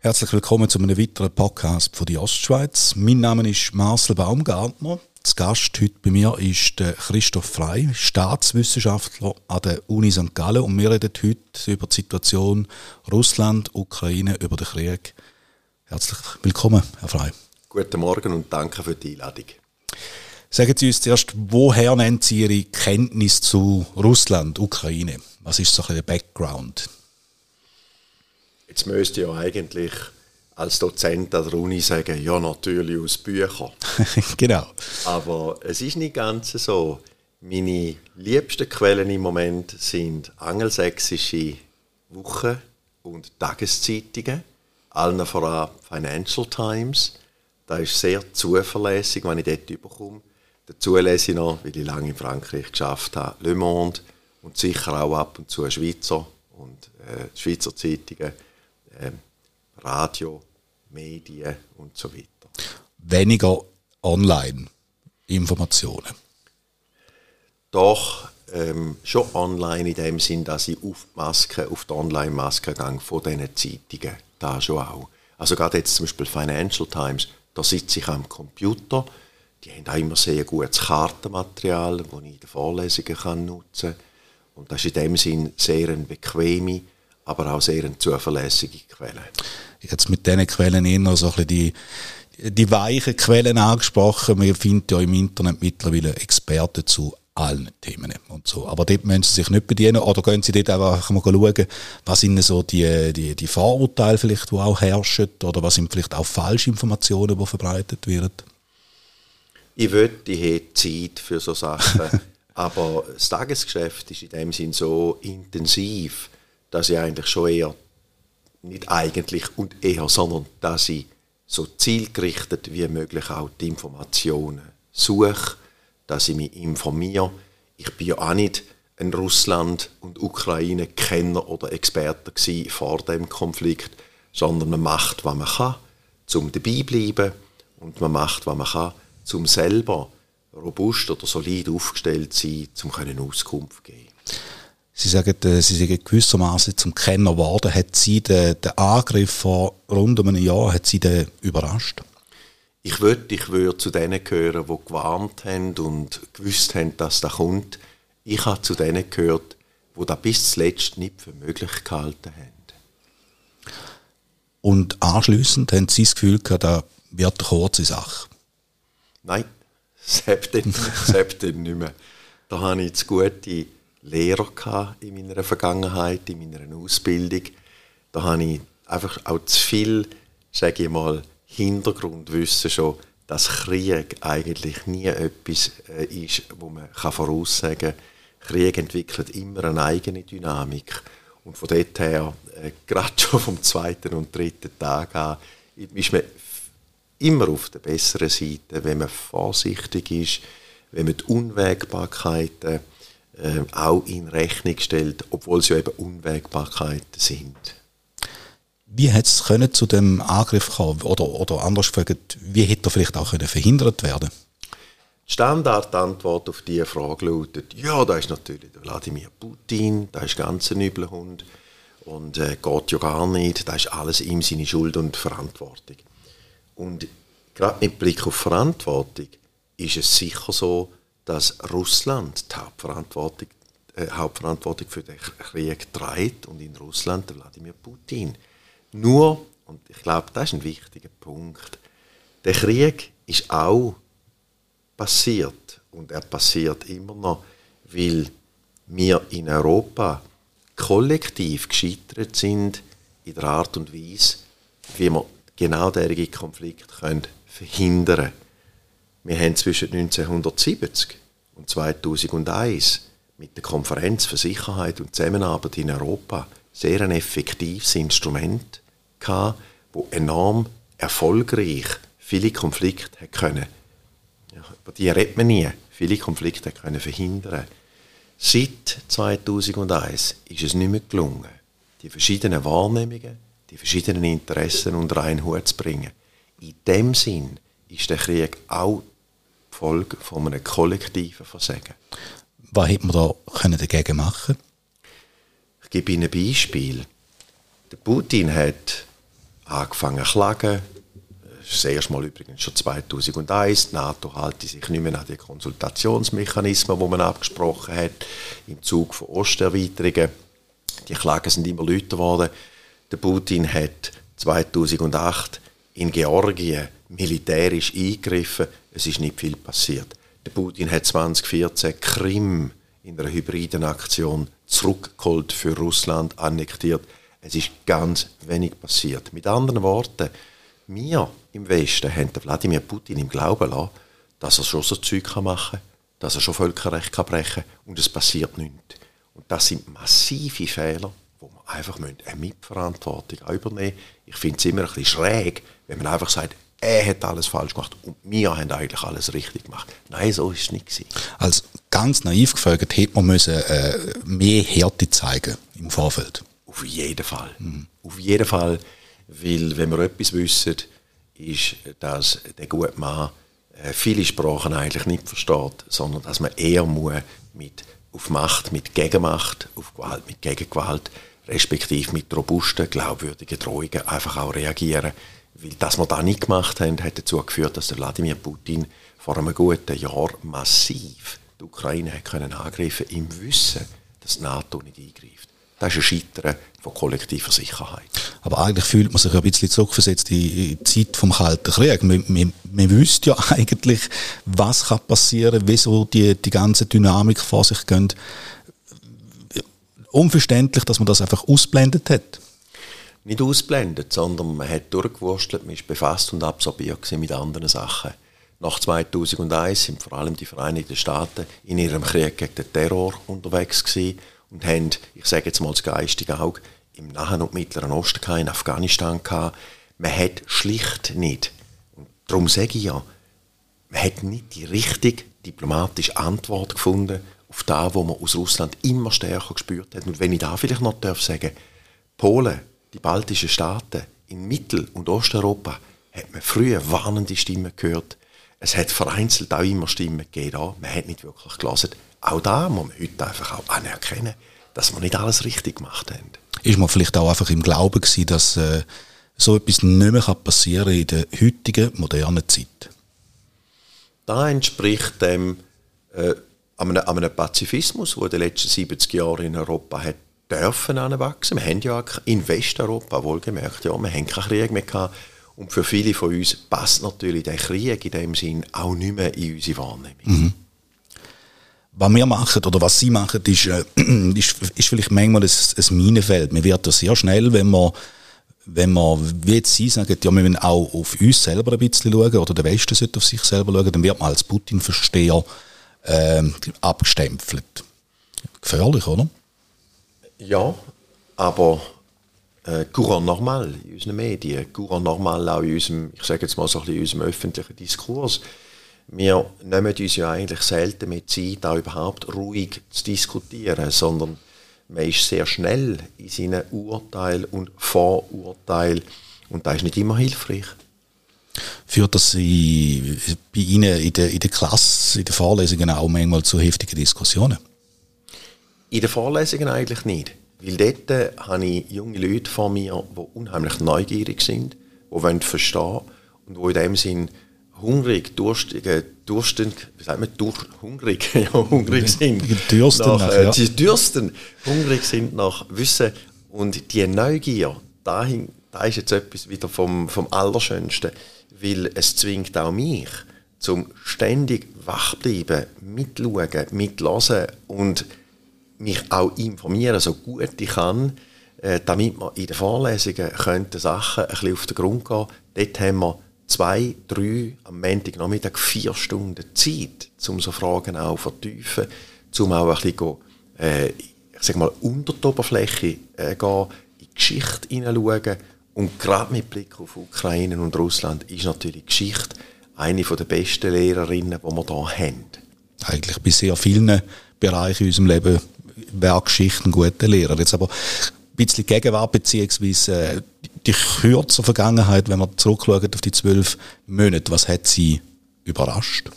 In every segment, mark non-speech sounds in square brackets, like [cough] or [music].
Herzlich willkommen zu einem weiteren Podcast von die Ostschweiz. Mein Name ist Marcel Baumgartner. Das Gast heute bei mir ist Christoph Frei, Staatswissenschaftler an der Uni St. Gallen und wir reden heute über die Situation Russland, Ukraine, über den Krieg. Herzlich willkommen, Herr Frei. Guten Morgen und danke für die Einladung. Sagen Sie uns zuerst, woher nennen Sie Ihre Kenntnis zu Russland, Ukraine? Was ist so ein der Background? Jetzt müsste ja eigentlich als Dozent an der Uni sagen, ja natürlich aus Büchern. [laughs] genau. Aber es ist nicht ganz so. Meine liebsten Quellen im Moment sind angelsächsische Wochen- und Tageszeitungen, allen voran Financial Times. Das ist sehr zuverlässig, wenn ich dort bekomme. Dazu lese ich noch, weil ich lange in Frankreich geschafft habe, Le Monde und sicher auch ab und zu Schweizer und äh, Schweizer Zeitungen, äh, Radio, Medien und so weiter. Weniger Online-Informationen? Doch, ähm, schon online in dem Sinn, dass ich auf die Maske, auf die Online-Maske gehe von diesen Zeitungen. Da schon auch. Also gerade jetzt zum Beispiel Financial Times, da sitze ich am Computer, die haben auch immer sehr gutes Kartenmaterial, das ich in den Vorlesungen nutzen kann. Und das ist in dem Sinn sehr eine bequeme, aber auch sehr eine zuverlässige Quelle. Jetzt mit diesen Quellen eher so ein bisschen die, die weichen Quellen angesprochen. Wir finden ja im Internet mittlerweile Experten zu allen Themen und so. Aber dort müssen Sie sich nicht bedienen oder gehen Sie dort einfach mal schauen, was sind so die, die, die Vorurteile vielleicht, die auch herrschen oder was sind vielleicht auch Falschinformationen, die verbreitet werden? Ich würde, ich hätte Zeit für so Sachen, [laughs] aber das Tagesgeschäft ist in dem Sinn so intensiv, dass ich eigentlich schon eher, nicht eigentlich und eher, sondern dass ich so zielgerichtet wie möglich auch die Informationen suche, dass ich mich informiere. Ich bin ja auch nicht ein Russland- und Ukraine-Kenner oder Experte vor dem Konflikt, sondern man macht, was man kann, um dabei zu bleiben und man macht, was man kann, um selber robust oder solid aufgestellt zu sein, um können Auskunft zu geben. Sie sagen, äh, Sie sind gewissermaßen zum Kenner geworden. Hat Sie den, den Angriff vor rund einem Jahr hat Sie den überrascht? Ich würde ich würd zu denen gehören, die gewarnt haben und gewusst haben, dass das kommt. Ich habe zu denen gehört, die das bis zuletzt nicht für möglich gehalten haben. Und anschließend haben Sie das Gefühl gehabt, das wird eine kurze Sache? Nein, [laughs] selbst dann, nicht mehr. Da hatte ich zu gute Lehrer in meiner Vergangenheit, in meiner Ausbildung. Da habe ich einfach auch zu viel, sage ich mal, Hintergrundwissen schon, dass Krieg eigentlich nie etwas äh, ist, wo man voraussagen kann. Krieg entwickelt immer eine eigene Dynamik. Und von dort her, äh, [laughs] gerade schon vom zweiten und dritten Tag an, ist man immer auf der besseren Seite, wenn man vorsichtig ist, wenn man die Unwägbarkeiten äh, auch in Rechnung stellt, obwohl sie eben Unwägbarkeiten sind. Wie hätte es können zu dem Angriff kommen oder, oder anders gefragt, wie hätte er vielleicht auch können verhindert werden Die Standardantwort auf diese Frage lautet, ja, da ist natürlich der Wladimir Putin, da ist ganz ein übler Hund und äh, geht ja gar nicht, da ist alles ihm seine Schuld und Verantwortung. Und gerade mit Blick auf Verantwortung ist es sicher so, dass Russland die Hauptverantwortung, äh, Hauptverantwortung für den Krieg trägt und in Russland der Wladimir Putin. Nur, und ich glaube, das ist ein wichtiger Punkt, der Krieg ist auch passiert und er passiert immer noch, weil wir in Europa kollektiv gescheitert sind in der Art und Weise, wie wir genau derige Konflikte können verhindern. Wir haben zwischen 1970 und 2001 mit der Konferenz für Sicherheit und Zusammenarbeit in Europa sehr ein effektives Instrument gehabt, wo enorm erfolgreich viele Konflikte können. Ja, über die redet man nie. Viele Konflikte können verhindern. Seit 2001 ist es nicht mehr gelungen, die verschiedenen Wahrnehmungen, die verschiedenen Interessen unter einen Hut zu bringen. In dem Sinn ist der Krieg auch die Folge von einem kollektiven Versagen. Was hätte man da dagegen machen können? Ich gebe Ihnen ein Beispiel. Der Putin hat angefangen zu klagen. Das erste Mal übrigens schon 2001. Die NATO halte sich nicht mehr an die Konsultationsmechanismen, die man abgesprochen hat, im Zug von Osterweiterungen. Die Klagen sind immer lauter geworden. Der Putin hat 2008 in Georgien militärisch eingegriffen. Es ist nicht viel passiert. Der Putin hat 2014 Krim in einer hybriden Aktion zurückgeholt für Russland, annektiert. Es ist ganz wenig passiert. Mit anderen Worten, wir im Westen haben Wladimir Putin im Glauben lassen, dass er schon so Zeug machen kann, dass er schon Völkerrecht brechen kann und es passiert nichts. Und das sind massive Fehler, wo wir einfach eine Mitverantwortung übernehmen müssen. Ich finde es immer ein bisschen schräg, wenn man einfach sagt, er hat alles falsch gemacht und wir haben eigentlich alles richtig gemacht. Nein, so ist es nicht gewesen. Als ganz naiv gefragt, hätte man müssen, äh, mehr Härte zeigen im Vorfeld. Auf jeden Fall. Mhm. Auf jeden Fall, weil wenn wir etwas wissen, ist, dass der gute Mann äh, viele Sprachen eigentlich nicht versteht, sondern dass man eher muss mit auf Macht, mit Gegenmacht, auf Gewalt, mit Gegengewalt, respektive mit robusten, glaubwürdigen Drohungen einfach auch reagieren weil das, was wir da nicht gemacht haben, hat dazu geführt, dass der Wladimir Putin vor einem guten Jahr massiv die Ukraine hat können angreifen im Wissen, dass die NATO nicht eingreift. Das ist ein Scheitern von kollektiver Sicherheit. Aber eigentlich fühlt man sich ein bisschen zurückversetzt in die Zeit vom Kalten Krieg. Man, man, man wüsste ja [laughs] eigentlich, was kann passieren, wieso die, die ganze Dynamik vor sich geht. Unverständlich, dass man das einfach ausblendet hat nicht ausblendet, sondern man hat durchgewurstelt, man ist befasst und absorbiert mit anderen Sachen. Nach 2001 sind vor allem die Vereinigten Staaten in ihrem Krieg gegen den Terror unterwegs gewesen und haben, ich sage jetzt mal das geistige Auge, im Nahen und Mittleren Osten gehabt, in Afghanistan gehabt. Man hat schlicht nicht, und darum sage ich ja, man hat nicht die richtige diplomatische Antwort gefunden auf das, was man aus Russland immer stärker gespürt hat. Und wenn ich da vielleicht noch darf sagen, Polen die baltischen Staaten in Mittel- und Osteuropa hat man früher warnende Stimmen gehört. Es hat vereinzelt auch immer Stimmen gegeben. Man hat nicht wirklich gelesen. Auch da muss man heute einfach auch anerkennen, dass wir nicht alles richtig gemacht haben. Ist man vielleicht auch einfach im Glauben gewesen, dass äh, so etwas nicht mehr passieren kann in der heutigen modernen Zeit? Da entspricht dem äh, einem, einem Pazifismus, der in den letzten 70 Jahren in Europa hat dürfen anwachsen. Wir haben ja in Westeuropa wohlgemerkt, ja, wir haben keinen Krieg mehr gehabt. Und für viele von uns passt natürlich der Krieg in dem Sinn auch nicht mehr in unsere Wahrnehmung. Mhm. Was wir machen oder was Sie machen, ist, äh, [clears throat] ist, ist vielleicht manchmal ein, ein Minenfeld. Man wird da sehr schnell, wenn man wenn man, wie jetzt Sie sagen, ja, wir müssen auch auf uns selber ein bisschen schauen, oder der Westen sollte auf sich selber schauen, dann wird man als Putin-Versteher äh, abgestempelt. Gefährlich, oder? Ja, aber äh, courant normal in unseren Medien, courant normal auch in unserem, ich sage jetzt mal so ein bisschen unserem öffentlichen Diskurs. Wir nehmen uns ja eigentlich selten mit Zeit, auch überhaupt ruhig zu diskutieren, sondern man ist sehr schnell in seinen Urteilen und Vorurteilen und das ist nicht immer hilfreich. Führt das bei Ihnen in der, in der Klasse, in den Vorlesungen auch manchmal zu heftigen Diskussionen? In den Vorlesungen eigentlich nicht. Weil dort äh, habe ich junge Leute vor mir, die unheimlich neugierig sind, die wollen verstehen und die in dem Sinn hungrig, durstig, äh, wie sagt man, durch, hungrig, [laughs] ja, hungrig sind. Dürsten nach, äh, ja. Sie dürsten, hungrig sind nach Wissen. Und die Neugier, dahin, da ist jetzt etwas wieder vom, vom Allerschönsten, weil es zwingt auch mich, zum ständig wach bleiben, mitschauen, mitlassen und mich auch informieren, so gut ich kann, äh, damit wir in den Vorlesungen Sachen ein bisschen auf den Grund gehen. Dort haben wir zwei, drei, am Montagnachmittag vier Stunden Zeit, um so Fragen auch zu vertiefen, um auch ein bisschen äh, ich sag mal, unter die Oberfläche äh, gehen, in die Geschichte hineinschauen. Und gerade mit Blick auf Ukraine und Russland ist natürlich Geschichte eine der besten Lehrerinnen, die wir hier haben. Eigentlich bei sehr vielen Bereichen in unserem Leben wäre Geschichte ein guter Lehrer. Jetzt aber ein bisschen Gegenwart beziehungsweise äh, die kürzere Vergangenheit, wenn man zurückschaut auf die zwölf Monate, was hat Sie überrascht?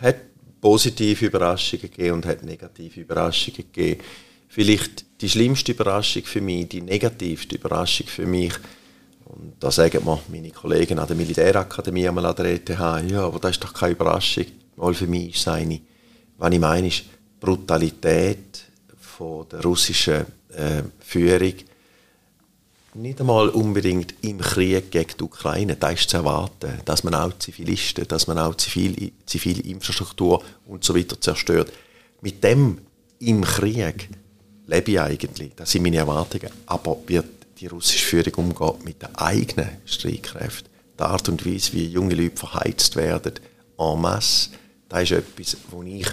Hat positive Überraschungen gegeben und hat negative Überraschungen gegeben. Vielleicht die schlimmste Überraschung für mich, die negativste Überraschung für mich, und da sagen mir meine Kollegen an der Militärakademie einmal an der ETH, ja, aber das ist doch keine Überraschung. Mal für mich ist es eine, was ich meine, ist die Brutalität von der russischen äh, Führung nicht einmal unbedingt im Krieg gegen die Ukraine. Da ist zu erwarten, dass man auch Zivilisten, dass man auch zivile, zivile Infrastruktur und so weiter zerstört. Mit dem im Krieg lebe ich eigentlich. Das sind meine Erwartungen. Aber wird die russische Führung umgeht mit den eigenen Streitkräften, die Art und Weise, wie junge Leute verheizt werden, en masse, das ist etwas, wo ich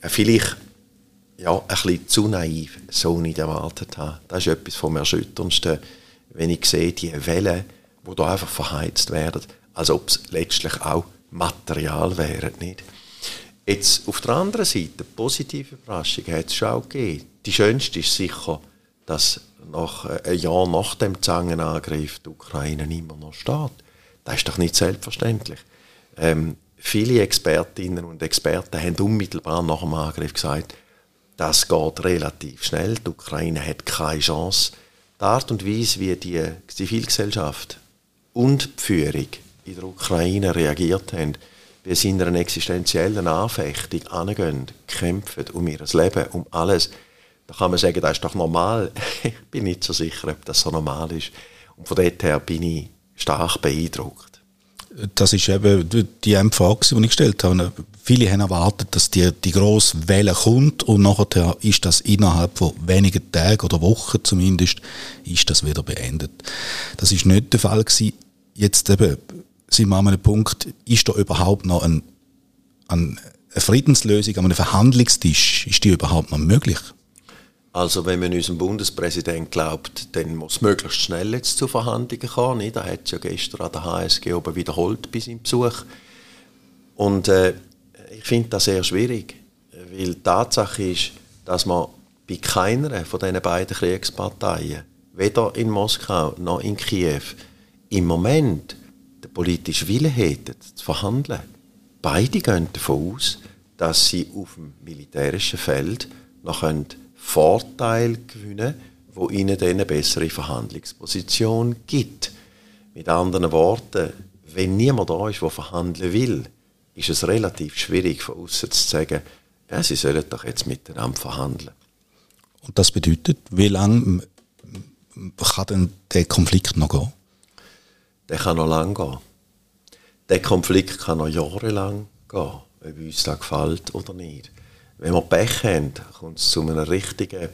äh, vielleicht ja, ein bisschen zu naiv so nicht erwartet habe. Das ist etwas vom Erschütterndsten, wenn ich sehe, die Wellen, die da einfach verheizt werden, als ob es letztlich auch Material wäre, nicht? Jetzt auf der anderen Seite, positive Überraschung hat es schon auch gegeben. Die schönste ist sicher, dass nach äh, ein Jahr nach dem Zangenangriff die Ukraine immer noch steht. Das ist doch nicht selbstverständlich. Ähm, viele Expertinnen und Experten haben unmittelbar nach dem Angriff gesagt, das geht relativ schnell. Die Ukraine hat keine Chance. Die Art und Weise, wie die Zivilgesellschaft und die Führung in der Ukraine reagiert haben, wie sie in einer existenziellen Anfechtung angehen, kämpfen um ihr Leben, um alles, da kann man sagen, das ist doch normal. [laughs] ich bin nicht so sicher, ob das so normal ist. Und von dort her bin ich stark beeindruckt. Das ist eben die Frage, die ich gestellt habe. Viele haben erwartet, dass die, die grosse Welle kommt und nachher ist das innerhalb von wenigen Tagen oder Wochen zumindest, ist das wieder beendet. Das ist nicht der Fall gewesen. Jetzt eben sind wir an einem Punkt, ist da überhaupt noch ein, ein, eine Friedenslösung an einem Verhandlungstisch, ist die überhaupt noch möglich? Also wenn man unserem Bundespräsident glaubt, dann muss möglichst schnell jetzt zu Verhandlungen kommen. Da hat es ja gestern an der HSG oben wiederholt bei seinem Besuch. Und äh, ich finde das sehr schwierig, weil die Tatsache ist, dass man bei keiner von diesen beiden Kriegsparteien, weder in Moskau noch in Kiew, im Moment den politischen Willen hätten, zu verhandeln. Beide gehen davon aus, dass sie auf dem militärischen Feld noch können Vorteil gewinnen, wo ihnen dann eine bessere Verhandlungsposition gibt. Mit anderen Worten, wenn niemand da ist, der verhandeln will, ist es relativ schwierig von außen zu sagen, ja, sie sollen doch jetzt miteinander verhandeln. Und das bedeutet, wie lange kann denn der Konflikt noch gehen? Der kann noch lange gehen. Der Konflikt kann noch jahrelang gehen, ob uns das gefällt oder nicht. Wenn wir Pech haben, kommt es zu einem richtigen,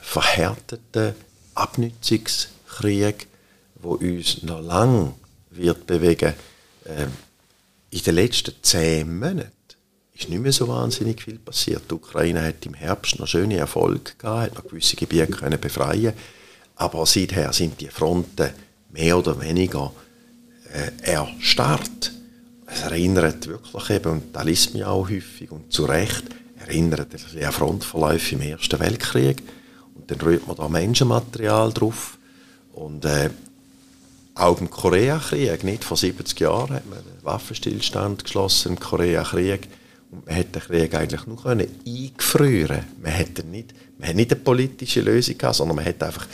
verhärteten Abnützungskrieg, wo uns noch lange wird bewegen. Ähm, in den letzten zehn Monaten ist nicht mehr so wahnsinnig viel passiert. Die Ukraine hat im Herbst noch schöne Erfolge gehabt, hat noch gewisse Gebiete können befreien, aber seither sind die Fronten mehr oder weniger äh, erstarrt. Es erinnert wirklich eben, und da liest man auch häufig und zu Recht, erinnert an Frontverläufe im Ersten Weltkrieg. Und dann rührt man da Menschenmaterial drauf. Und äh, auch im Koreakrieg, nicht vor 70 Jahren, hat man einen Waffenstillstand geschlossen im Koreakrieg. Und man hätte den Krieg eigentlich nur können man hätte nicht, nicht eine politische Lösung gehabt, sondern man hat einfach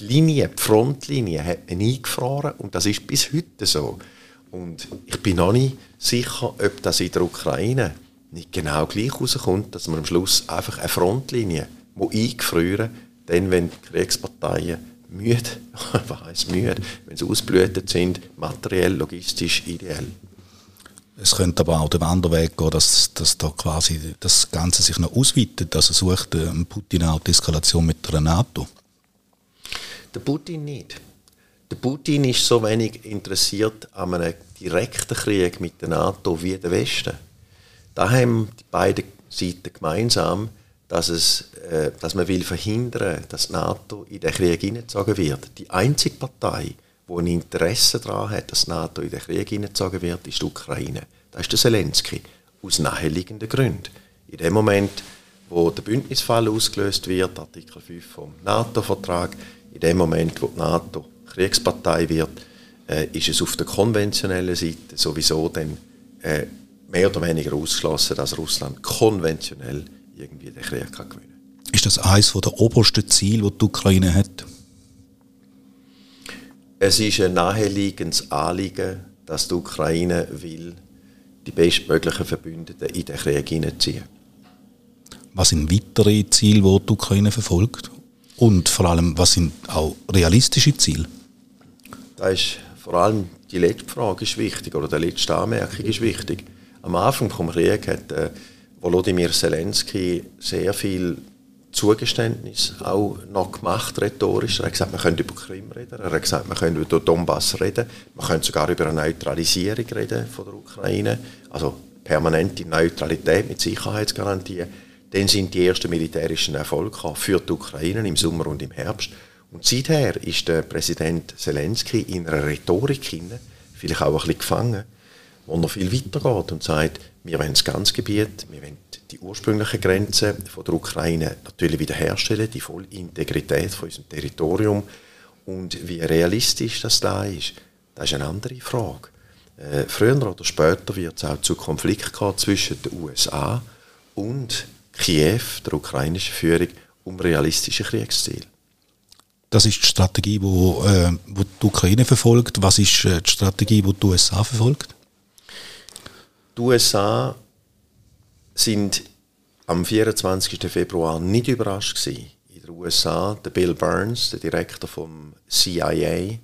die Linie, die Frontlinie hat man eingefroren und das ist bis heute so. Und ich bin noch nicht sicher, ob das in der Ukraine nicht genau gleich rauskommt, dass man am Schluss einfach eine Frontlinie eingefrieren dann, wenn die Kriegsparteien müde, [laughs] heisst müde, wenn sie ausblühtet sind, materiell, logistisch, ideell. Es könnte aber auch den anderen Weg gehen, dass, dass da quasi das Ganze sich noch ausweitet. Also sucht Putin auch die Eskalation mit der NATO? Der Putin nicht. Der Putin ist so wenig interessiert an einem direkten Krieg mit der NATO wie der Westen. Da haben die beiden Seiten gemeinsam, dass, es, äh, dass man will verhindern dass die NATO in den Krieg hineingezogen wird. Die einzige Partei, die ein Interesse daran hat, dass die NATO in den Krieg hineingezogen wird, ist die Ukraine. Das ist der Zelensky. Aus naheliegenden Gründen. In dem Moment, wo der Bündnisfall ausgelöst wird, Artikel 5 vom NATO-Vertrag, in dem Moment, wo die NATO Kriegspartei wird, äh, ist es auf der konventionellen Seite sowieso dann äh, mehr oder weniger ausgeschlossen, dass Russland konventionell irgendwie den Krieg kann gewinnen kann. Ist das eines der obersten Ziele, die die Ukraine hat? Es ist ein naheliegendes Anliegen, dass die Ukraine will, die bestmöglichen Verbündeten in den Krieg hineinziehen. Was sind weitere Ziele, die die Ukraine verfolgt? Und vor allem, was sind auch realistische Ziele? Da ist vor allem die letzte Frage ist wichtig, oder die letzte Anmerkung ist wichtig. Am Anfang des Krieges hat äh, Volodymyr Zelensky sehr viel Zugeständnis auch noch gemacht, rhetorisch. Er hat gesagt, man könnte über Krim reden, er hat gesagt, man könnte über Donbass reden, man könnte sogar über eine Neutralisierung reden von der Ukraine, also permanente Neutralität mit Sicherheitsgarantien. Dann sind die ersten militärischen Erfolge für die Ukraine im Sommer und im Herbst. Und seither ist der Präsident Zelensky in einer Rhetorik hinein, vielleicht auch ein bisschen gefangen, wo er viel weiter geht und sagt, wir wollen das ganze Gebiet, wir wollen die ursprünglichen Grenzen von der Ukraine natürlich wiederherstellen, die volle Integrität von unserem Territorium. Und wie realistisch das da ist, das ist eine andere Frage. Äh, früher oder später wird es auch zu Konflikt kommen zwischen den USA und Kiew, der ukrainischen Führung, um realistische Kriegsziele. Das ist die Strategie, wo, äh, wo die Ukraine verfolgt. Was ist äh, die Strategie, die die USA verfolgt? Die USA sind am 24. Februar nicht überrascht gewesen. In den USA, der Bill Burns, der Direktor vom CIA,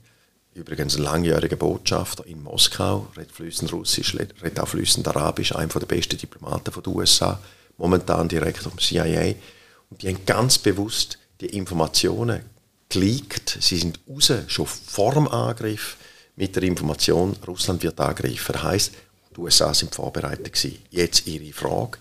übrigens ein langjähriger Botschafter in Moskau, redet fließend Russisch, redet auch fließend Arabisch, einer der besten Diplomaten der USA, momentan Direktor vom CIA. Und die haben ganz bewusst die Informationen geleakt. Sie sind raus, schon vor dem Angriff, mit der Information, Russland wird angreifen. Das heisst, die USA sind vorbereitet gewesen. Jetzt Ihre Frage,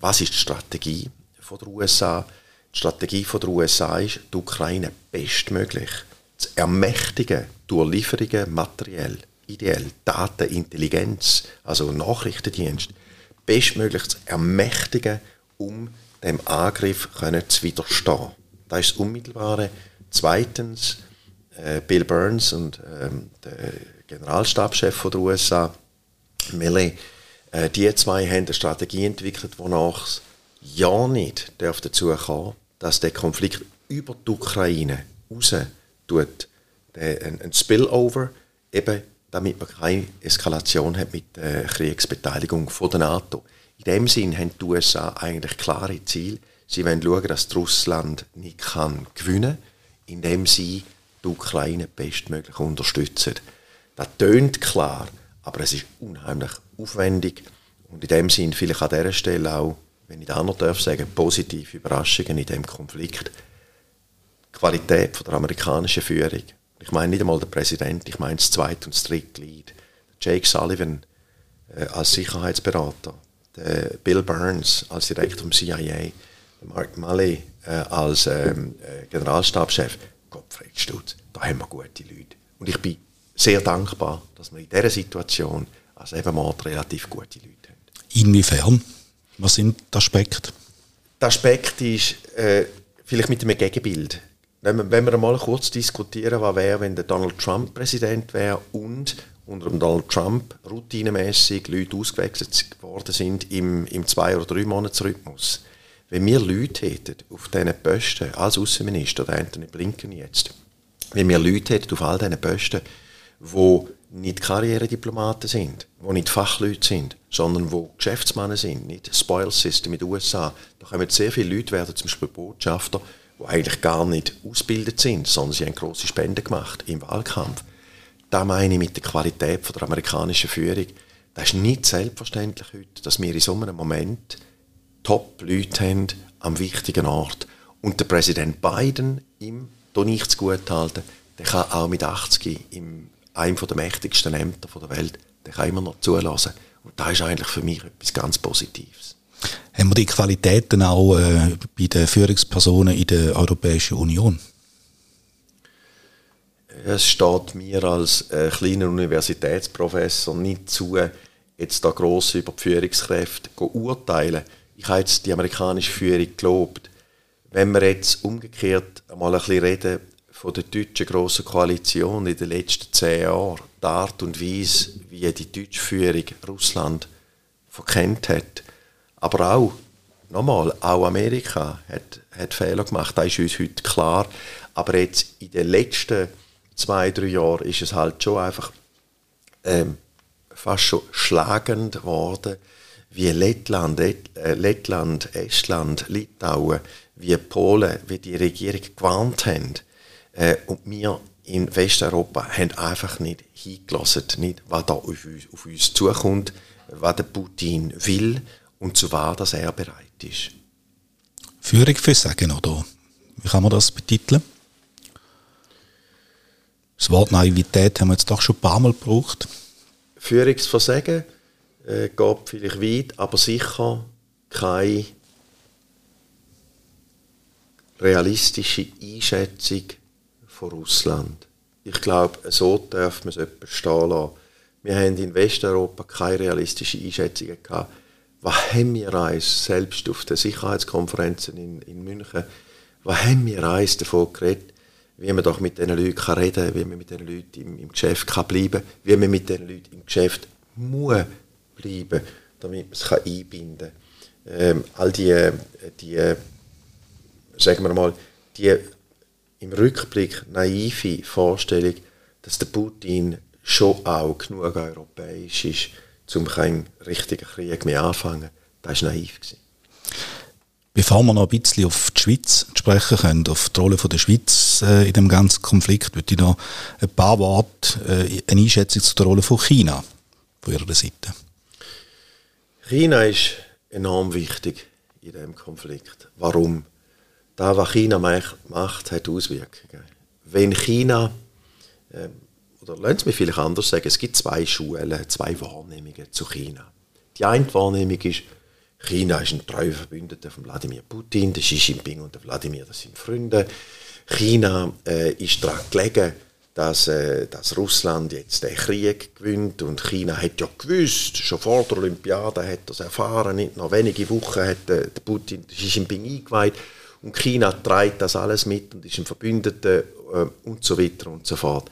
was ist die Strategie der USA? Die Strategie der USA ist, die Ukraine bestmöglich zu ermächtigen durch Lieferungen materiell, ideell, Daten, Intelligenz, also Nachrichtendienst, bestmöglich zu ermächtigen, um dem Angriff können zu widerstehen. Das ist das Unmittelbare. Zweitens, äh, Bill Burns und ähm, der Generalstabschef der USA Milley, äh, die zwei haben eine Strategie entwickelt, wonach es ja nicht darf dazu kommen dass der Konflikt über die Ukraine raus tut, ein, ein Spillover, eben damit man keine Eskalation hat mit der Kriegsbeteiligung von der NATO. In dem Sinn haben die USA eigentlich klare Ziele. Sie wollen schauen, dass Russland nicht kann gewinnen kann, indem sie die Ukraine bestmöglich unterstützen. Das tönt klar, aber es ist unheimlich aufwendig und in dem Sinn vielleicht an dieser Stelle auch, wenn ich das noch darf sagen, positive Überraschungen in dem Konflikt. Die Qualität von der amerikanischen Führung. Ich meine nicht einmal der Präsident, ich meine das zweite und das dritte Glied. Jake Sullivan äh, als Sicherheitsberater, der Bill Burns als Direktor vom CIA, Mark Malley äh, als ähm, äh, Generalstabschef. Gottfried Stutz, da haben wir gute Leute. Und ich bin sehr dankbar, dass wir in dieser Situation als Ebenmatt relativ gute Leute haben. Inwiefern? Was sind die Aspekte? Der Aspekt ist äh, vielleicht mit einem Gegenbild. Wenn wir, mal kurz diskutieren, was wäre, wenn der Donald Trump Präsident wäre und unter dem Donald Trump routinemäßig Leute ausgewechselt worden sind im, im zwei- oder drei Monats-Rhythmus. Wenn wir Leute hätten auf diesen Posten, als Außenminister, der Anthony Blinken jetzt, wenn wir Leute hätten auf all diesen Posten, wo nicht Karrierediplomaten sind, wo nicht Fachleute sind, sondern wo Geschäftsmänner sind, nicht Spoil System in den USA. Da kommen sehr viele Leute werden zum Beispiel Botschafter, die eigentlich gar nicht ausgebildet sind, sondern sie haben große Spenden gemacht im Wahlkampf. Da meine ich mit der Qualität der amerikanischen Führung. Das ist nicht selbstverständlich heute, dass wir in so einem Moment Top-Leute haben am wichtigen Ort. Und der Präsident Biden, ihm da nichts gut halten, der kann auch mit 80 im einem der mächtigsten Ämter der Welt, der kann immer noch zulassen. Und das ist eigentlich für mich etwas ganz Positives. Haben wir die Qualitäten auch äh, bei den Führungspersonen in der Europäischen Union? Es steht mir als äh, kleiner Universitätsprofessor nicht zu, jetzt da gross über die Führungskräfte zu urteilen. Ich habe jetzt die amerikanische Führung gelobt. Wenn wir jetzt umgekehrt einmal ein bisschen reden von der deutschen grossen Koalition in den letzten zehn Jahren, die Art und Weise, wie die deutsche Führung Russland verkennt hat. Aber auch, nochmal, auch Amerika hat, hat Fehler gemacht, das ist uns heute klar. Aber jetzt in den letzten zwei, drei Jahren ist es halt schon einfach ähm, fast schon schlagend geworden, wie Lettland, äh, Lettland, Estland, Litauen, wie Polen, wie die Regierung gewarnt haben. Äh, und wir in Westeuropa haben einfach nicht hingelassen, nicht, was da auf uns, auf uns zukommt, was der Putin will und zu was dass er bereit ist. Führung für Sagen, oder? Wie kann man das betiteln? Das Wort Naivität haben wir jetzt doch schon ein paar Mal gebraucht. Führungsversagen äh, geht vielleicht weit, aber sicher keine realistische Einschätzung von Russland. Ich glaube, so darf man es etwas stehen lassen. Wir haben in Westeuropa keine realistischen Einschätzungen gehabt. Was haben wir eins, selbst auf den Sicherheitskonferenzen in, in München, was haben wir eins davon geredet, wie man doch mit diesen Leuten kann reden kann, wie man mit diesen Leuten im, im Geschäft kann bleiben kann, wie man mit diesen Leuten im Geschäft muss bleiben, damit man es kann einbinden kann. Ähm, all die, die, sagen wir mal, die im Rückblick naive Vorstellung, dass der Putin schon auch genug europäisch ist, um keinen richtigen Krieg mehr anfangen, das war naiv. Gewesen. Bevor wir noch ein bisschen auf die Schweiz sprechen können, auf die Rolle der Schweiz äh, in dem ganzen Konflikt, würde ich noch ein paar Worte, äh, eine Einschätzung zu der Rolle von China von Ihrer Seite. China ist enorm wichtig in diesem Konflikt. Warum? Das, was China macht, hat Auswirkungen. Wenn China, äh, oder lassen Sie mich vielleicht anders sagen, es gibt zwei Schulen, zwei Wahrnehmungen zu China. Die eine Wahrnehmung ist, China ist ein treuer Verbündeter von Wladimir Putin, der Xi Jinping und der Wladimir, das sind Freunde. China äh, ist daran gelegen, dass, äh, dass Russland jetzt den Krieg gewinnt und China hat ja gewusst, schon vor der Olympiade hat das erfahren, nicht noch wenige Wochen hat äh, der Putin Xi Jinping eingeweiht und China trägt das alles mit und ist ein Verbündeter äh, und so weiter und so fort.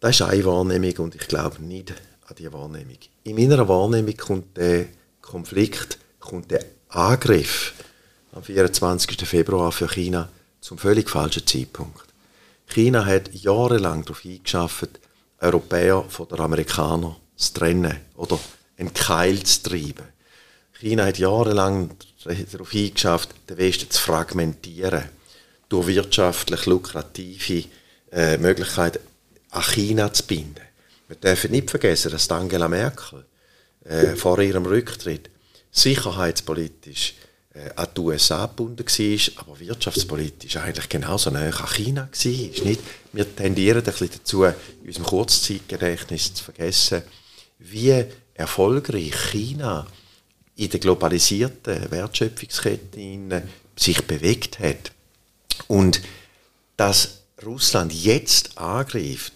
Das ist eine Wahrnehmung und ich glaube nicht an diese Wahrnehmung. In meiner Wahrnehmung kommt der Konflikt kommt der Angriff am 24. Februar für China zum völlig falschen Zeitpunkt. China hat jahrelang darauf hingeschafft, Europäer von den Amerikanern zu trennen oder einen Keil zu treiben. China hat jahrelang darauf hingeschafft, den Westen zu fragmentieren, durch wirtschaftlich lukrative äh, Möglichkeiten an China zu binden. Wir dürfen nicht vergessen, dass Angela Merkel äh, vor ihrem Rücktritt sicherheitspolitisch äh, an die USA gebunden war, aber wirtschaftspolitisch eigentlich genauso nah an China war. Nicht? Wir tendieren ein bisschen dazu, in unserem Kurzzeitgedächtnis zu vergessen, wie erfolgreich China in der globalisierten Wertschöpfungskette sich bewegt hat. Und dass Russland jetzt angreift,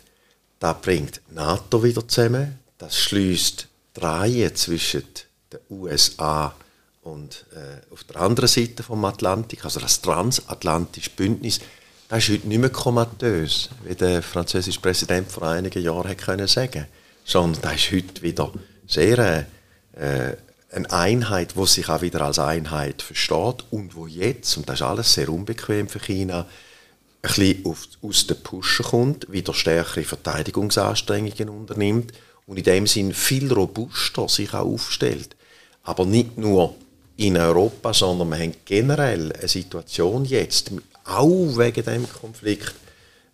das bringt NATO wieder zusammen, das schließt Reihe zwischen den USA und äh, auf der anderen Seite vom Atlantik, also das transatlantische Bündnis, das ist heute nicht mehr komatös, wie der französische Präsident vor einigen Jahren hätte können sagen, sondern das ist heute wieder sehr äh, eine Einheit, die sich auch wieder als Einheit versteht und wo jetzt, und das ist alles sehr unbequem für China, bisschen auf, aus den Pushen kommt, wieder stärkere Verteidigungsanstrengungen unternimmt und in dem Sinn viel robuster sich auch aufstellt. Aber nicht nur in Europa, sondern wir haben generell eine Situation jetzt, auch wegen dem Konflikt,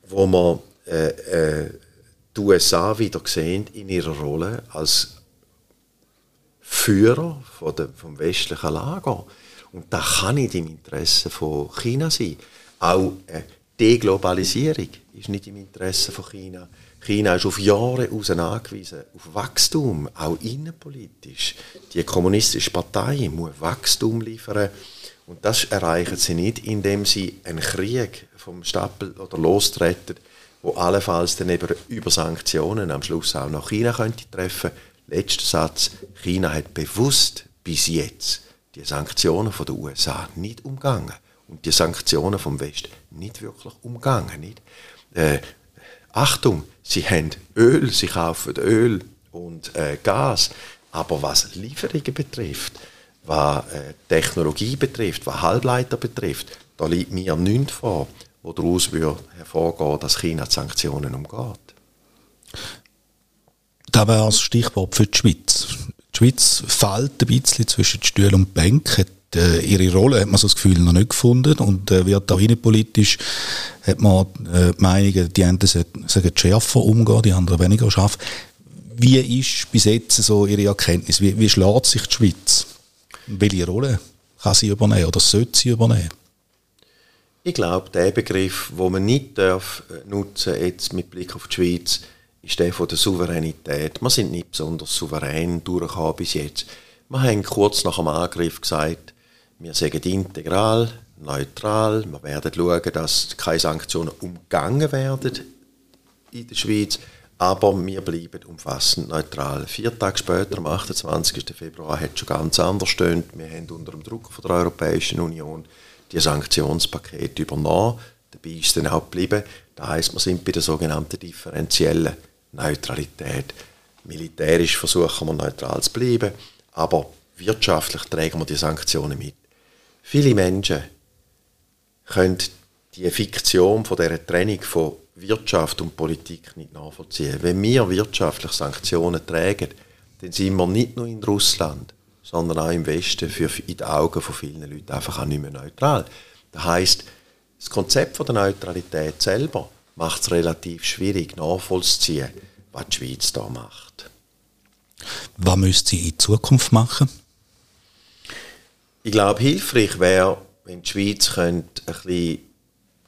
wo wir äh, äh, die USA wieder sehen in ihrer Rolle als Führer von der, vom westlichen Lager. Und das kann nicht im Interesse von China sein. Auch äh, Deglobalisierung ist nicht im Interesse von China. China ist auf Jahre aus angewiesen, auf Wachstum, auch innenpolitisch. Die kommunistische Partei muss Wachstum liefern. Und das erreichen sie nicht, indem sie einen Krieg vom Stapel oder lostreten, wo allenfalls dann eben über Sanktionen am Schluss auch noch China könnte treffen. Letzter Satz: China hat bewusst bis jetzt die Sanktionen von den USA nicht umgangen und die Sanktionen vom Westen nicht wirklich umgangen. Nicht? Äh, Achtung, sie haben Öl, sie kaufen Öl und äh, Gas. Aber was Lieferungen betrifft, was äh, Technologie betrifft, was Halbleiter betrifft, da liegt mir nichts vor, wo daraus hervorgehen dass China die Sanktionen umgeht. Da wäre das Stichwort für die Schweiz. Die Schweiz fällt ein bisschen zwischen Stuhl und hat äh, ihre Rolle, hat man so das Gefühl, noch nicht gefunden und äh, wird auch innenpolitisch, hat man äh, die Meinung, die einen sagen schärfer umgehen, die anderen weniger scharf. Wie ist bis jetzt so Ihre Erkenntnis? Wie, wie schlägt sich die Schweiz? Welche Rolle kann sie übernehmen oder sollte sie übernehmen? Ich glaube, der Begriff, den man nicht darf äh, nutzen jetzt mit Blick auf die Schweiz, ist der von der Souveränität. Wir sind nicht besonders souverän durchgekommen bis jetzt. Wir haben kurz nach dem Angriff gesagt, wir sagen integral, neutral. Wir werden schauen, dass keine Sanktionen umgangen werden in der Schweiz. Aber wir bleiben umfassend neutral. Vier Tage später, am 28. Februar, hat es schon ganz anders gestöhnt. Wir haben unter dem Druck von der Europäischen Union die Sanktionspakete übernommen. Dabei ist es dann auch geblieben. Das heisst, wir sind bei der sogenannten differenziellen Neutralität. Militärisch versuchen wir neutral zu bleiben, aber wirtschaftlich tragen wir die Sanktionen mit. Viele Menschen können die Fiktion von der Trennung von Wirtschaft und Politik nicht nachvollziehen. Wenn wir wirtschaftlich Sanktionen tragen, dann sind wir nicht nur in Russland, sondern auch im Westen für in den Augen von vielen Leuten einfach auch nicht mehr neutral. Das heißt, das Konzept von der Neutralität selber macht es relativ schwierig nachvollziehen, was die Schweiz da macht. Was müsste sie in Zukunft machen? Ich glaube, hilfreich wäre, wenn die Schweiz könnte ein bisschen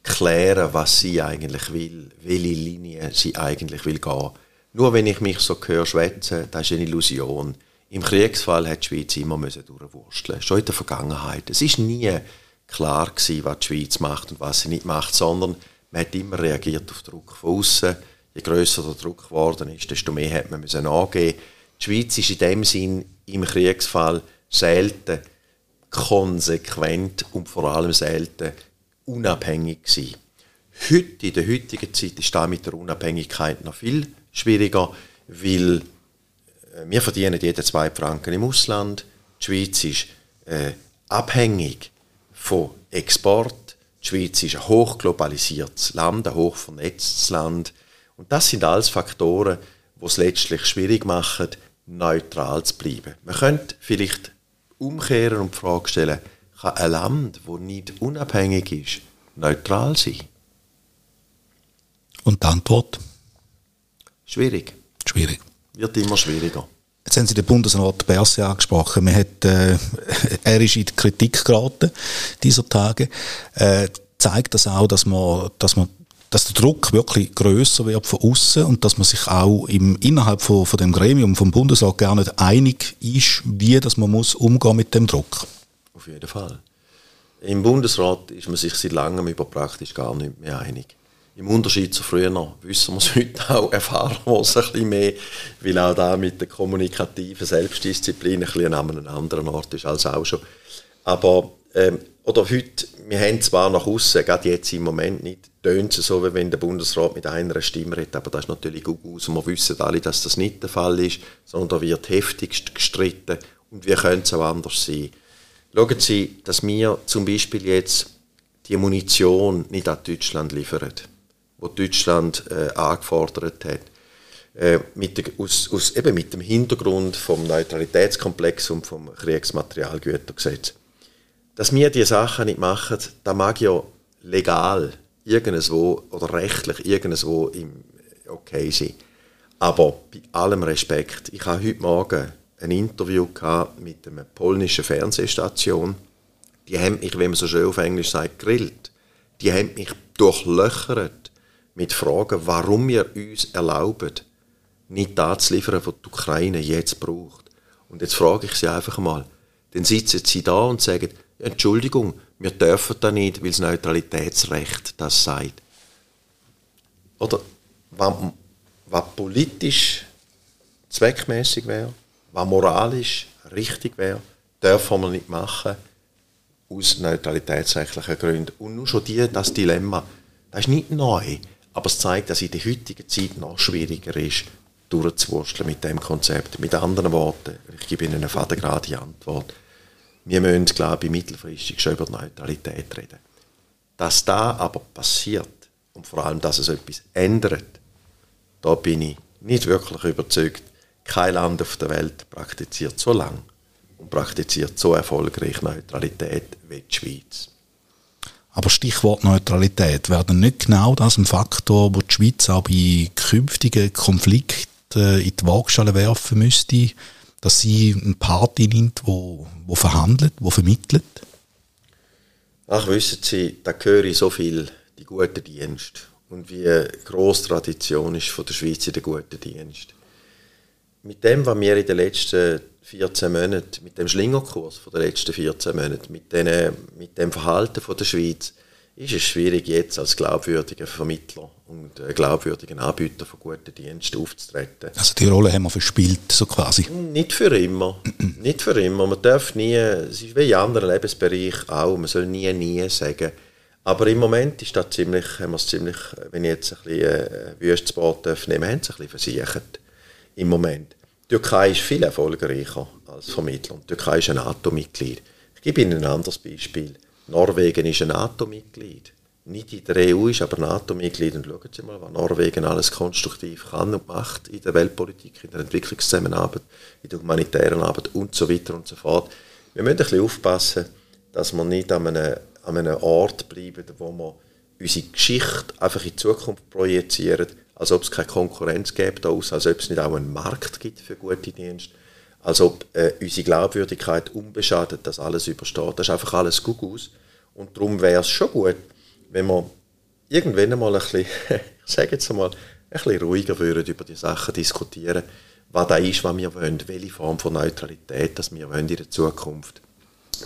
klären, was sie eigentlich will, welche Linie sie eigentlich will gehen. Nur wenn ich mich so höre schwätzen, das ist eine Illusion. Im Kriegsfall hat die Schweiz immer müssen durchwursteln, schon in der Vergangenheit. Es ist nie klar gewesen, was die Schweiz macht und was sie nicht macht, sondern man hat immer reagiert auf Druck von außen. Je größer der Druck geworden ist, desto mehr hat man müssen angehen. Die Schweiz ist in dem Sinn im Kriegsfall selten konsequent und vor allem selten unabhängig gewesen. Heute, in der heutigen Zeit, ist das mit der Unabhängigkeit noch viel schwieriger, weil äh, wir verdienen jeden zwei Franken im Ausland. Die Schweiz ist äh, abhängig von Export. Die Schweiz ist ein hochglobalisiertes Land, ein hochvernetztes Land. Und das sind alles Faktoren, die es letztlich schwierig machen, neutral zu bleiben. Man könnte vielleicht umkehren und die Frage stellen, kann ein Land, das nicht unabhängig ist, neutral sein? Und die Antwort? Schwierig. Schwierig. Wird immer schwieriger. Jetzt haben Sie den Bundesrat Berse angesprochen. Man hat, äh, [laughs] er ist in die Kritik geraten dieser Tage. Äh, zeigt das auch, dass man, dass man dass der Druck wirklich größer wird von außen und dass man sich auch im, innerhalb von, von dem Gremium vom Bundesrat gar nicht einig ist, wie dass man muss umgehen mit dem Druck. Auf jeden Fall. Im Bundesrat ist man sich seit langem über praktisch gar nicht mehr einig. Im Unterschied zu früher wissen wir es heute auch, erfahren wir es ein bisschen mehr, weil auch da mit der kommunikativen Selbstdisziplin ein bisschen an einem anderen Ort ist als auch schon. Aber ähm, oder heute, wir haben zwar nach außen, gerade jetzt im Moment nicht, tönt es so, wie wenn der Bundesrat mit einer Stimme redet, aber das ist natürlich gut aus und wir wissen alle, dass das nicht der Fall ist, sondern da wird heftigst gestritten und wie könnte es auch anders sein. Schauen Sie, dass wir zum Beispiel jetzt die Munition nicht an Deutschland liefern, wo Deutschland äh, angefordert hat, äh, mit, der, aus, aus, eben mit dem Hintergrund vom Neutralitätskomplex und vom Kriegsmaterialgütergesetz dass wir diese Sachen nicht machen, da mag ja legal irgendwo oder rechtlich irgendwo im okay sein. Aber bei allem Respekt, ich habe heute Morgen ein Interview mit einer polnischen Fernsehstation. Die haben mich, wenn man so schön auf Englisch sagt, grillt. Die haben mich durchlöchert mit Fragen, warum wir uns erlauben, nicht das zu liefern, was die Ukraine jetzt braucht. Und jetzt frage ich sie einfach mal, dann sitzen sie da und sagen, Entschuldigung, wir dürfen da nicht, weil das Neutralitätsrecht das sagt. Oder was, was politisch zweckmäßig wäre, was moralisch richtig wäre, dürfen wir nicht machen, aus neutralitätsrechtlichen Gründen. Und nur schon die, das Dilemma, das ist nicht neu, aber es zeigt, dass in der heutigen Zeit noch schwieriger ist, durchzuwursteln mit dem Konzept. Mit anderen Worten, ich gebe Ihnen eine fadengerade Antwort. Wir müssen, glaube ich, mittelfristig schon über Neutralität reden. Dass da aber passiert und vor allem, dass es etwas ändert, da bin ich nicht wirklich überzeugt. Kein Land auf der Welt praktiziert so lange und praktiziert so erfolgreich Neutralität wie die Schweiz. Aber Stichwort Neutralität, wäre dann nicht genau das ein Faktor, wo die Schweiz auch bei künftigen Konflikten in die Waagschale werfen müsste, dass sie eine Party nimmt, wo, wo verhandelt, wo vermittelt? Ach, wissen Sie, da höre ich so viel, die guten Dienste und wie grosse Tradition ist von der Schweiz in den guten Dienst. Mit dem, was wir in den letzten 14 Monaten, mit dem Schlingerkurs von den letzten 14 Monaten, mit, den, mit dem Verhalten von der Schweiz, ist es schwierig, jetzt als glaubwürdiger Vermittler und äh, glaubwürdiger Anbieter von guten Diensten aufzutreten. Also die Rolle haben wir verspielt, so quasi? Nicht für immer. [clears throat] nicht für immer. Man darf nie, es ist wie in anderen Lebensbereichen auch, man soll nie, nie sagen, aber im Moment ist das ziemlich, haben wir es ziemlich, wenn ich jetzt ein bisschen äh, wüstes Wort darf nehmen, haben sie ein bisschen versichert. Im Moment. Die Türkei ist viel erfolgreicher als Vermittler. Die Türkei ist ein NATO-Mitglied. Ich gebe Ihnen ein anderes Beispiel. Norwegen ist ein NATO-Mitglied. Nicht in der EU ist, aber NATO-Mitglied. Und schauen Sie mal, was Norwegen alles konstruktiv kann und macht in der Weltpolitik, in der Entwicklungszusammenarbeit, in der humanitären Arbeit und so weiter und so fort. Wir müssen ein bisschen aufpassen, dass wir nicht an einem an einem Ort bleiben, wo wir unsere Geschichte einfach in die Zukunft projizieren, als ob es keine Konkurrenz gibt aus, als ob es nicht auch einen Markt gibt für gute Dienste, als ob äh, unsere Glaubwürdigkeit unbeschadet das alles übersteht. Das ist einfach alles gut aus. Und darum wäre es schon gut, wenn wir irgendwann einmal ein bisschen, [laughs] ich jetzt einmal, ein bisschen ruhiger würden über die Sachen diskutieren, was da ist, was wir wollen, welche Form von Neutralität das wir wollen in der Zukunft,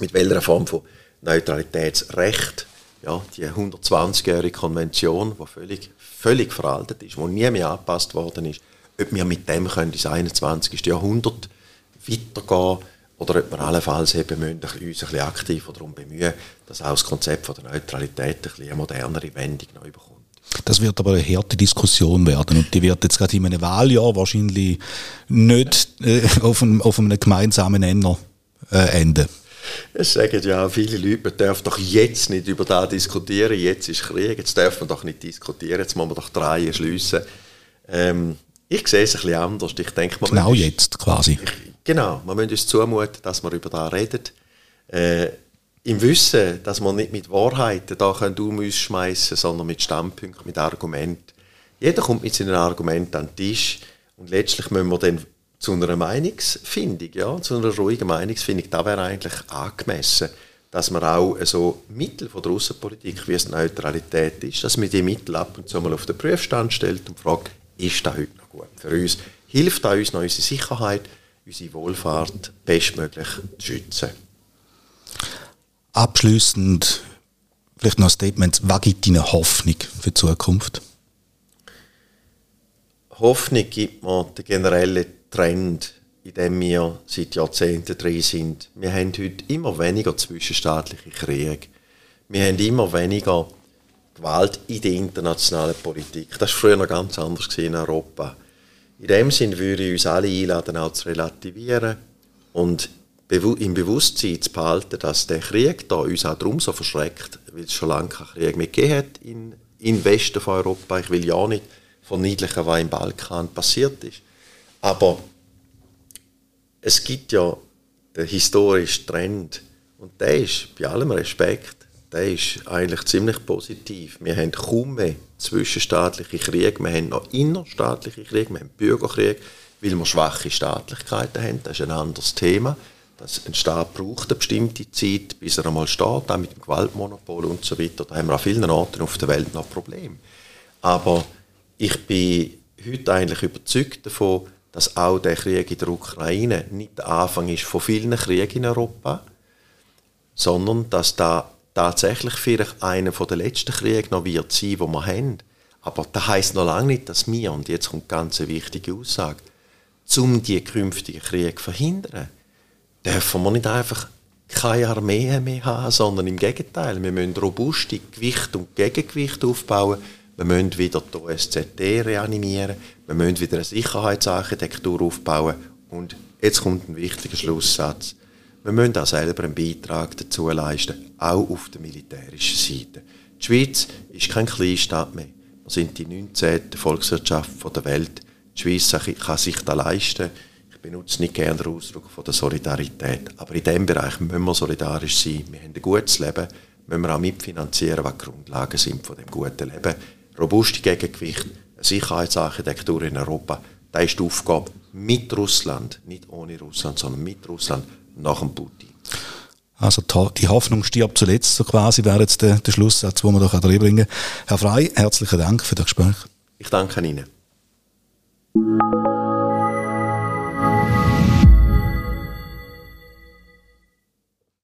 mit welcher Form von Neutralitätsrecht, ja, die 120-jährige Konvention, die völlig, völlig veraltet ist, die nie mehr angepasst worden ist, ob wir mit dem können ins 21. Jahrhundert weitergehen oder ob wir allenfalls eben müssen, uns ein bisschen aktiver darum bemühen, dass auch das Konzept von der Neutralität ein bisschen eine modernere Wendung neu bekommt. Das wird aber eine harte Diskussion werden und die wird jetzt gerade in einem Wahljahr wahrscheinlich nicht äh, auf, einem, auf einem gemeinsamen Nenner äh, enden. Es sagen ja viele Leute, man darf doch jetzt nicht über das diskutieren, jetzt ist Krieg, jetzt darf man doch nicht diskutieren, jetzt muss man doch drei schliessen. Ähm, ich sehe es ein bisschen anders. Ich denke, man genau jetzt quasi. Ich, genau, man muss uns zumuten, dass man über das redet. Äh, Im Wissen, dass man nicht mit Wahrheiten da umschmeißen sondern mit Standpunkten, mit Argumenten. Jeder kommt mit seinen Argumenten an den Tisch und letztlich müssen wir dann zu einer Meinungsfindung, ja, zu einer ruhigen Meinungsfindung, da wäre eigentlich angemessen, dass man auch so Mittel von der Außenpolitik, wie es Neutralität ist, dass man die Mittel ab und zu mal auf den Prüfstand stellt und fragt, ist das heute noch gut für uns? Hilft das uns noch unsere Sicherheit, unsere Wohlfahrt bestmöglich zu schützen? Abschließend vielleicht noch ein Statement, was gibt Ihnen Hoffnung für die Zukunft? Hoffnung gibt mir der generelle Trend, in dem wir seit Jahrzehnten drin sind. Wir haben heute immer weniger zwischenstaatliche Kriege. Wir haben immer weniger Gewalt in der internationalen Politik. Das war früher noch ganz anders in Europa. In dem Sinn würde ich uns alle einladen, auch zu relativieren und im Bewusstsein zu behalten, dass der Krieg da uns auch darum so verschreckt, weil es schon lange keinen Krieg mehr gegeben hat in, im Westen von Europa. Ich will ja nicht verniedlichen, was im Balkan passiert ist. Aber es gibt ja den historischen Trend und der ist, bei allem Respekt, der ist eigentlich ziemlich positiv. Wir haben kaum mehr zwischenstaatliche Kriege, wir haben noch innerstaatliche Kriege, wir haben Bürgerkrieg, weil wir schwache Staatlichkeiten haben. Das ist ein anderes Thema. Das, ein Staat braucht eine bestimmte Zeit, bis er einmal steht, auch mit dem Gewaltmonopol und so weiter. Da haben wir an vielen Orten auf der Welt noch Probleme. Aber ich bin heute eigentlich überzeugt davon, dass auch der Krieg in der Ukraine nicht der Anfang ist von vielen Kriegen in Europa, sondern dass da tatsächlich vielleicht einer der letzten Kriege noch wird sein, wo wir haben. Aber das heißt noch lange nicht, dass wir, und jetzt kommt eine ganz wichtige Aussage, um die künftigen Kriege zu verhindern, dürfen wir nicht einfach keine Armee mehr haben, sondern im Gegenteil, wir müssen robuste Gewicht und Gegengewicht aufbauen, wir müssen wieder die OSZE reanimieren, wir müssen wieder eine Sicherheitsarchitektur aufbauen und jetzt kommt ein wichtiger Schlusssatz. Wir müssen auch selber einen Beitrag dazu leisten, auch auf der militärischen Seite. Die Schweiz ist kein Kleinstaat mehr. Wir sind die 19. Volkswirtschaft der Welt. Die Schweiz kann sich das leisten. Ich benutze nicht gerne den Ausdruck von der Solidarität. Aber in diesem Bereich müssen wir solidarisch sein. Wir haben ein gutes Leben. Müssen wir auch mitfinanzieren, was die Grundlagen sind von dem guten Leben. Robuste Gegengewicht, eine Sicherheitsarchitektur in Europa, das ist die Aufgabe mit Russland, nicht ohne Russland, sondern mit Russland nach dem Putin. Also die Hoffnung stirbt zuletzt, so quasi wäre jetzt der, der Schlusssatz, den wir da reinbringen können. Herr Frey, herzlichen Dank für das Gespräch. Ich danke Ihnen.